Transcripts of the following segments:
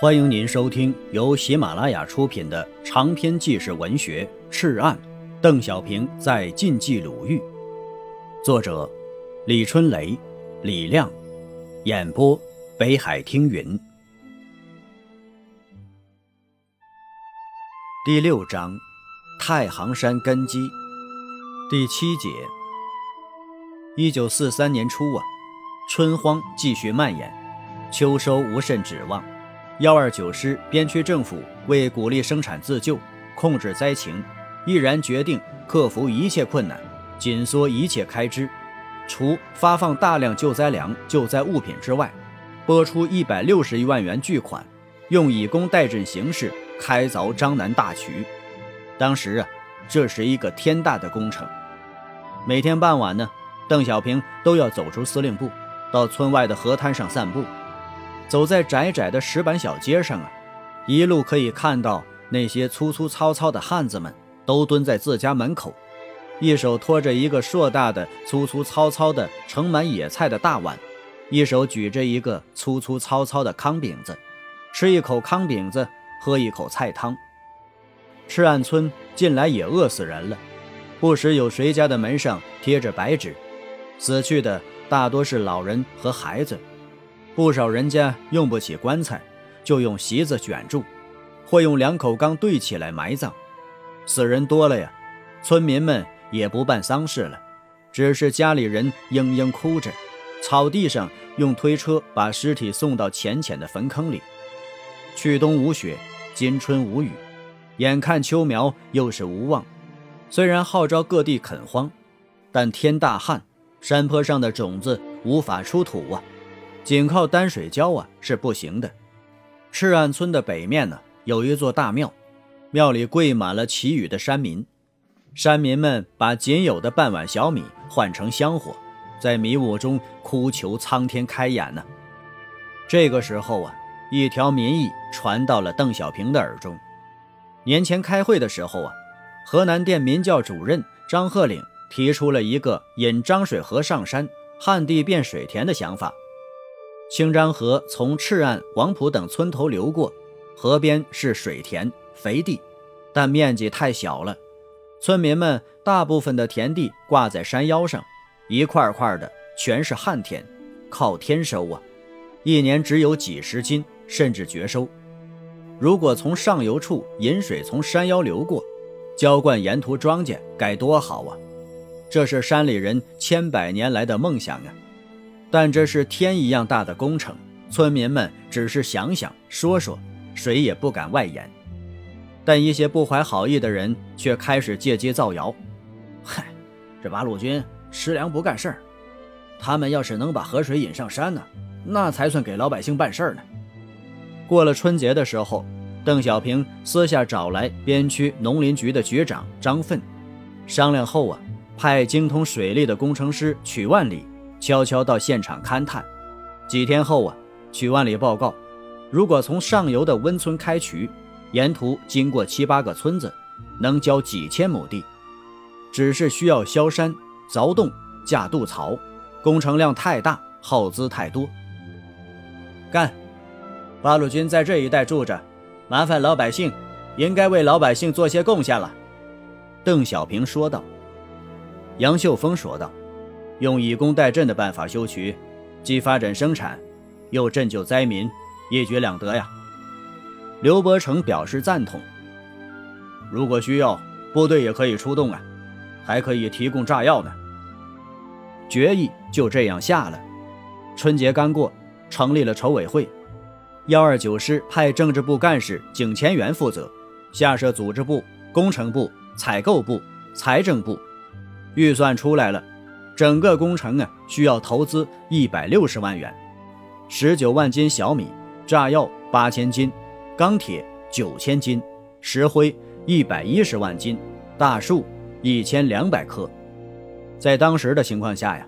欢迎您收听由喜马拉雅出品的长篇纪实文学《赤案》，邓小平在晋冀鲁豫，作者李春雷、李亮，演播北海听云。第六章，太行山根基，第七节。一九四三年初啊，春荒继续蔓延，秋收无甚指望。幺二九师边区政府为鼓励生产自救、控制灾情，毅然决定克服一切困难，紧缩一切开支，除发放大量救灾粮、救灾物品之外，拨出一百六十余万元巨款，用以工代赈形式开凿张南大渠。当时啊，这是一个天大的工程。每天傍晚呢，邓小平都要走出司令部，到村外的河滩上散步。走在窄窄的石板小街上啊，一路可以看到那些粗粗糙糙的汉子们都蹲在自家门口，一手托着一个硕大的粗粗糙糙的盛满野菜的大碗，一手举着一个粗粗糙糙的糠饼子，吃一口糠饼子，喝一口菜汤。赤岸村近来也饿死人了，不时有谁家的门上贴着白纸，死去的大多是老人和孩子。不少人家用不起棺材，就用席子卷住，或用两口缸对起来埋葬。死人多了呀，村民们也不办丧事了，只是家里人嘤嘤哭着，草地上用推车把尸体送到浅浅的坟坑里。去冬无雪，今春无雨，眼看秋苗又是无望。虽然号召各地垦荒，但天大旱，山坡上的种子无法出土啊。仅靠担水浇啊是不行的。赤岸村的北面呢，有一座大庙，庙里跪满了祈雨的山民。山民们把仅有的半碗小米换成香火，在迷雾中哭求苍天开眼呢。这个时候啊，一条民意传到了邓小平的耳中。年前开会的时候啊，河南店民教主任张鹤岭提出了一个引漳水河上山，旱地变水田的想法。清漳河从赤岸、王浦等村头流过，河边是水田、肥地，但面积太小了。村民们大部分的田地挂在山腰上，一块块的全是旱田，靠天收啊，一年只有几十斤，甚至绝收。如果从上游处引水从山腰流过，浇灌沿途庄稼，该多好啊！这是山里人千百年来的梦想啊！但这是天一样大的工程，村民们只是想想说说，谁也不敢外言。但一些不怀好意的人却开始借机造谣：“ 嗨，这八路军吃粮不干事儿，他们要是能把河水引上山呢，那才算给老百姓办事儿呢。”过了春节的时候，邓小平私下找来边区农林局的局长张奋，商量后啊，派精通水利的工程师曲万里。悄悄到现场勘探，几天后啊，曲万里报告，如果从上游的温村开渠，沿途经过七八个村子，能浇几千亩地，只是需要削山、凿洞、架渡槽，工程量太大，耗资太多。干，八路军在这一带住着，麻烦老百姓，应该为老百姓做些贡献了。邓小平说道。杨秀峰说道。用以工代赈的办法修渠，既发展生产，又赈救灾民，一举两得呀！刘伯承表示赞同。如果需要，部队也可以出动啊，还可以提供炸药呢。决议就这样下了。春节刚过，成立了筹委会，幺二九师派政治部干事景前元负责，下设组织部、工程部、采购部、财政部，预算出来了。整个工程啊，需要投资一百六十万元，十九万斤小米，炸药八千斤，钢铁九千斤，石灰一百一十万斤，大树一千两百棵。在当时的情况下呀，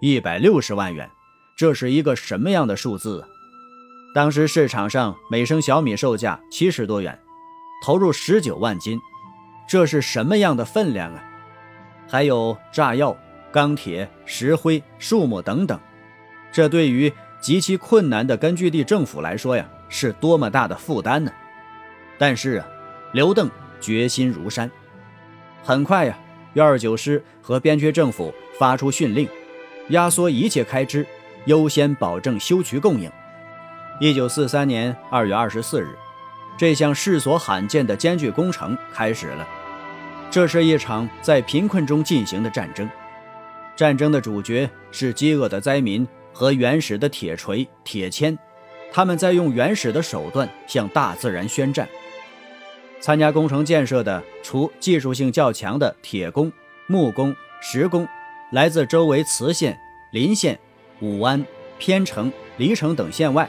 一百六十万元，这是一个什么样的数字？当时市场上每升小米售价七十多元，投入十九万斤，这是什么样的分量啊？还有炸药。钢铁、石灰、树木等等，这对于极其困难的根据地政府来说呀，是多么大的负担呢？但是啊，刘邓决心如山。很快呀，幺二九师和边区政府发出训令，压缩一切开支，优先保证修渠供应。一九四三年二月二十四日，这项世所罕见的艰巨工程开始了。这是一场在贫困中进行的战争，战争的主角是饥饿的灾民和原始的铁锤、铁钎，他们在用原始的手段向大自然宣战。参加工程建设的，除技术性较强的铁工、木工、石工，来自周围磁县、临县、武安、偏城、黎城等县外，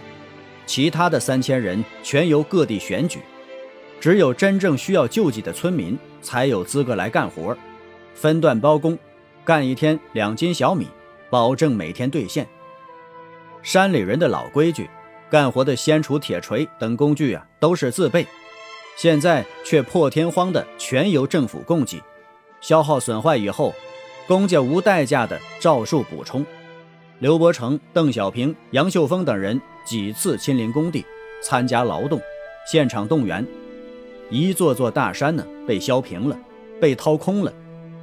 其他的三千人全由各地选举。只有真正需要救济的村民才有资格来干活，分段包工，干一天两斤小米，保证每天兑现。山里人的老规矩，干活的先锄、铁锤等工具啊都是自备，现在却破天荒的全由政府供给，消耗损坏以后，工匠无代价的照数补充。刘伯承、邓小平、杨秀峰等人几次亲临工地参加劳动，现场动员。一座座大山呢被削平了，被掏空了，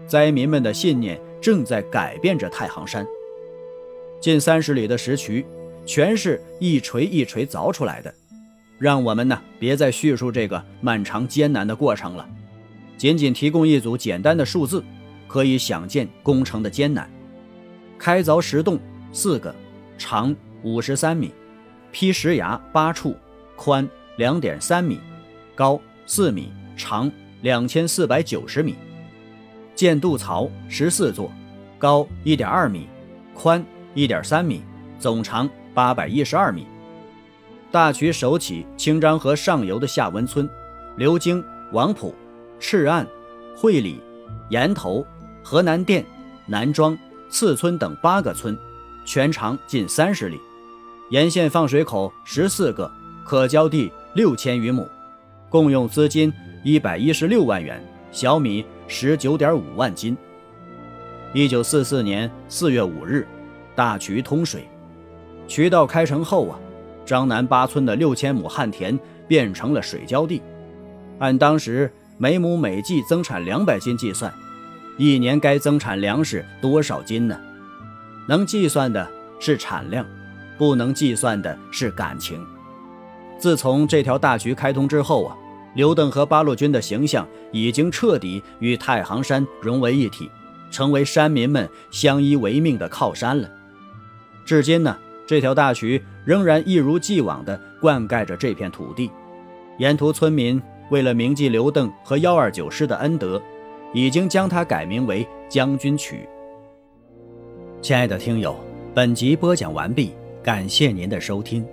灾民们的信念正在改变着太行山。近三十里的石渠，全是一锤一锤凿出来的。让我们呢别再叙述这个漫长艰难的过程了，仅仅提供一组简单的数字，可以想见工程的艰难。开凿石洞四个，长五十三米，劈石崖八处，宽两点三米，高。四米长两千四百九十米，建渡槽十四座，高一点二米，宽一点三米，总长八百一十二米。大渠首起清漳河上游的下温村，流经王浦、赤岸、会里、岩头、河南店、南庄、次村等八个村，全长近三十里，沿线放水口十四个，可浇地六千余亩。共用资金一百一十六万元，小米十九点五万斤。一九四四年四月五日，大渠通水，渠道开成后啊，张南八村的六千亩旱田变成了水浇地。按当时每亩每季增产两百斤计算，一年该增产粮食多少斤呢？能计算的是产量，不能计算的是感情。自从这条大渠开通之后啊，刘邓和八路军的形象已经彻底与太行山融为一体，成为山民们相依为命的靠山了。至今呢，这条大渠仍然一如既往地灌溉着这片土地。沿途村民为了铭记刘邓和幺二九师的恩德，已经将它改名为将军渠。亲爱的听友，本集播讲完毕，感谢您的收听。